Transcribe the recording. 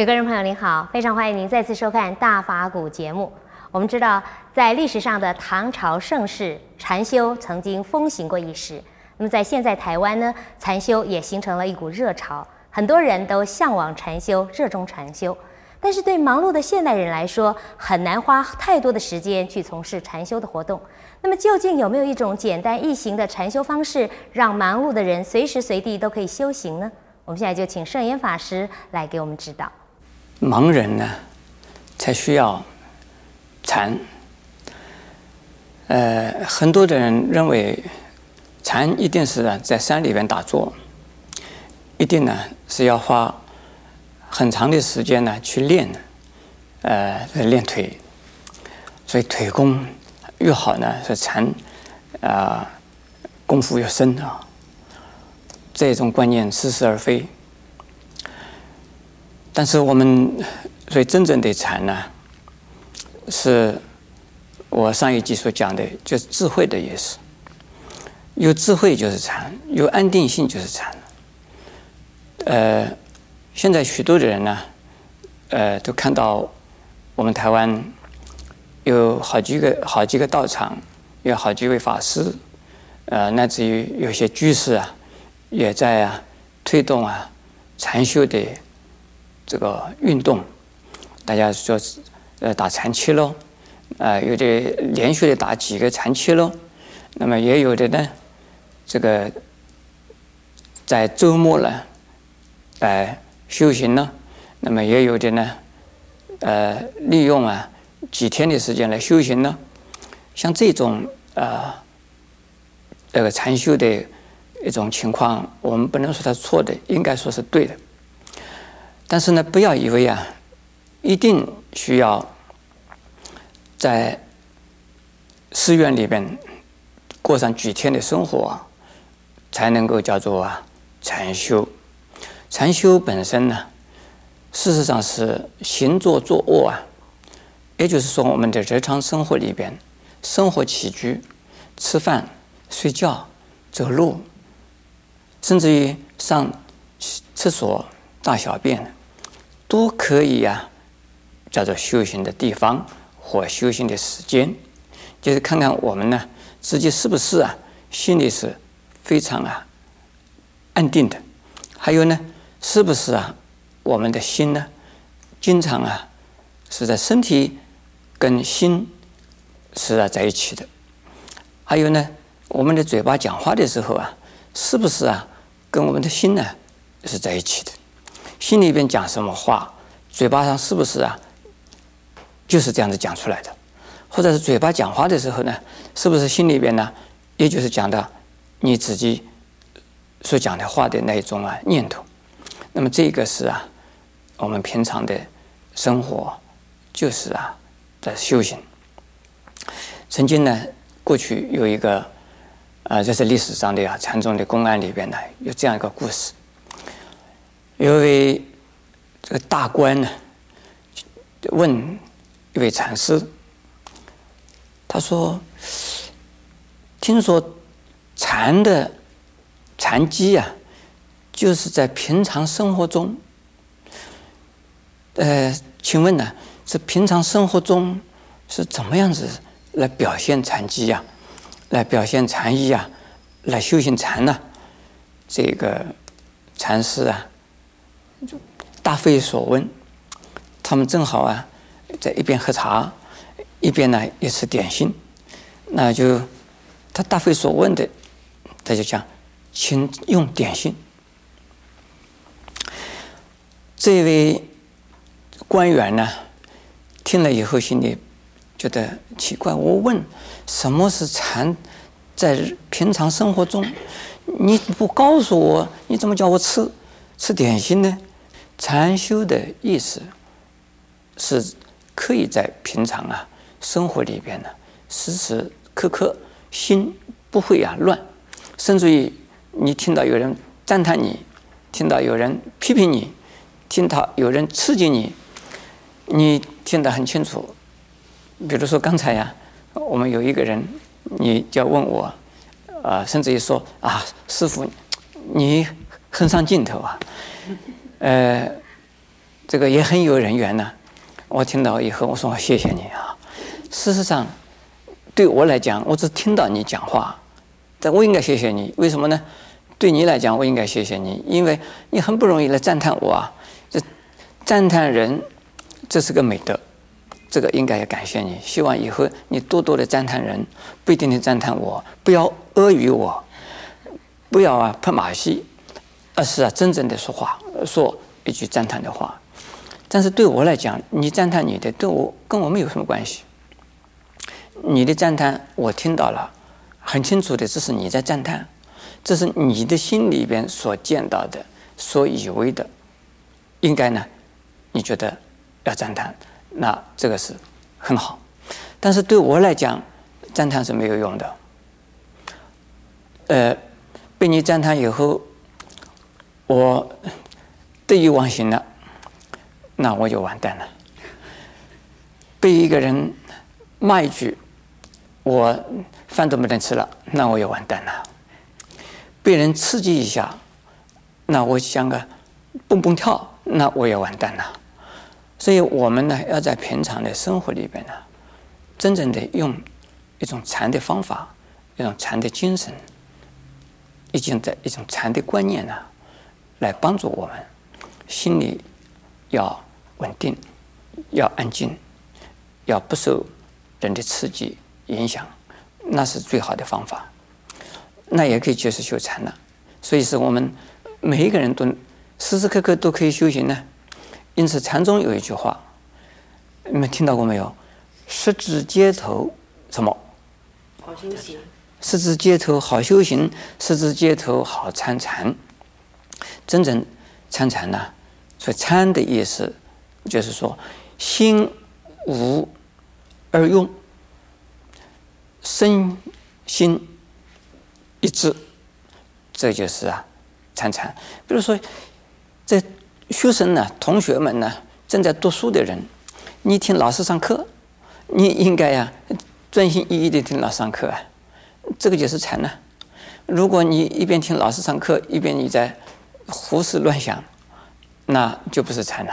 各位观众朋友您好，非常欢迎您再次收看《大法古》节目。我们知道，在历史上的唐朝盛世，禅修曾经风行过一时。那么在现在台湾呢，禅修也形成了一股热潮，很多人都向往禅修，热衷禅修。但是对忙碌的现代人来说，很难花太多的时间去从事禅修的活动。那么究竟有没有一种简单易行的禅修方式，让忙碌的人随时随地都可以修行呢？我们现在就请圣严法师来给我们指导。盲人呢，才需要禅。呃，很多的人认为禅一定是在山里边打坐，一定呢是要花很长的时间呢去练，呃，练腿，所以腿功越好呢，是禅啊、呃、功夫越深啊。这种观念似是而非。但是我们所以真正的禅呢，是我上一集所讲的，就是智慧的意思。有智慧就是禅，有安定性就是禅。呃，现在许多的人呢，呃，都看到我们台湾有好几个好几个道场，有好几位法师，呃，乃至于有些居士啊，也在啊推动啊禅修的。这个运动，大家说是呃打禅七喽，啊有的连续的打几个禅七喽，那么也有的呢，这个在周末呢来修行呢，那么也有的呢，呃利用啊几天的时间来修行呢，像这种啊这个禅修的一种情况，我们不能说它是错的，应该说是对的。但是呢，不要以为啊，一定需要在寺院里边过上几天的生活，才能够叫做禅修。禅修本身呢，事实上是行坐坐卧啊，也就是说，我们的日常生活里边，生活起居、吃饭、睡觉、走路，甚至于上厕所、大小便。都可以呀、叫做修行的地方或修行的时间，就是看看我们呢自己是不是啊，心里是非常啊安定的，还有呢，是不是啊，我们的心呢，经常啊是在身体跟心是啊在一起的，还有呢，我们的嘴巴讲话的时候啊，是不是啊跟我们的心呢是在一起的。心里边讲什么话，嘴巴上是不是啊？就是这样子讲出来的，或者是嘴巴讲话的时候呢，是不是心里边呢？也就是讲的你自己所讲的话的那一种啊念头。那么这个是啊，我们平常的生活就是啊在修行。曾经呢，过去有一个啊，这是历史上的啊禅宗的公案里边呢，有这样一个故事。有一位这个大官呢，问一位禅师，他说：“听说禅的禅机啊，就是在平常生活中，呃，请问呢，这平常生活中是怎么样子来表现禅机呀？来表现禅意啊？来修行禅呢？”这个禅师啊。就答非所问，他们正好啊，在一边喝茶，一边呢也吃点心，那就他答非所问的，他就讲，请用点心。这位官员呢，听了以后心里觉得奇怪，我问什么是禅，在平常生活中，你不告诉我，你怎么叫我吃吃点心呢？禅修的意思是可以在平常啊生活里边呢，时时刻刻心不会啊乱，甚至于你听到有人赞叹你，听到有人批评你，听到有人刺激你，你听得很清楚。比如说刚才呀、我们有一个人，你就要问我，啊、甚至于说啊，师傅，你很上劲头啊。呃，这个也很有人缘呢。我听到以后，我说谢谢你啊。事实上，对我来讲，我只听到你讲话，但我应该谢谢你。为什么呢？对你来讲，我应该谢谢你，因为你很不容易来赞叹我啊。这赞叹人，这是个美德，这个应该要感谢你。希望以后你多多的赞叹人，不一定的赞叹我，不要阿谀我，不要啊拍马屁，而是啊真正的说话，说一句赞叹的话。但是对我来讲，你赞叹你的，对我跟我没有什么关系。你的赞叹我听到了，很清楚的，这是你在赞叹，这是你的心里边所见到的，所以为的，应该呢，你觉得要赞叹，那这个是很好。但是对我来讲，赞叹是没有用的。呃，被你赞叹以后，我得意忘形了。那我就完蛋了。被一个人骂一句，我饭都没得吃了，那我也完蛋了。被人刺激一下，那我像个蹦蹦跳，那我也完蛋了。所以我们呢，要在平常的生活里边呢，真正的用一种禅的方法，一种禅的精神，已经在一种禅的观念呢，来帮助我们心里要。稳定，要安静，要不受人的刺激影响，那是最好的方法。那也可以就是修禅了。所以是我们每一个人都时时刻刻都可以修行呢。因此禅宗有一句话，你们听到过没有？十指街头什么？好修行。十指街头好修行，十指街头好参禅。真正参禅呢？所以参的意思。就是说，心无二用，身心一致，这就是啊参禅。比如说，在学生呢，同学们呢，正在读书的人，你听老师上课，你应该呀、啊、专心一意的听老师上课啊，这个就是禅呢。如果你一边听老师上课，一边你在胡思乱想，那就不是禅了。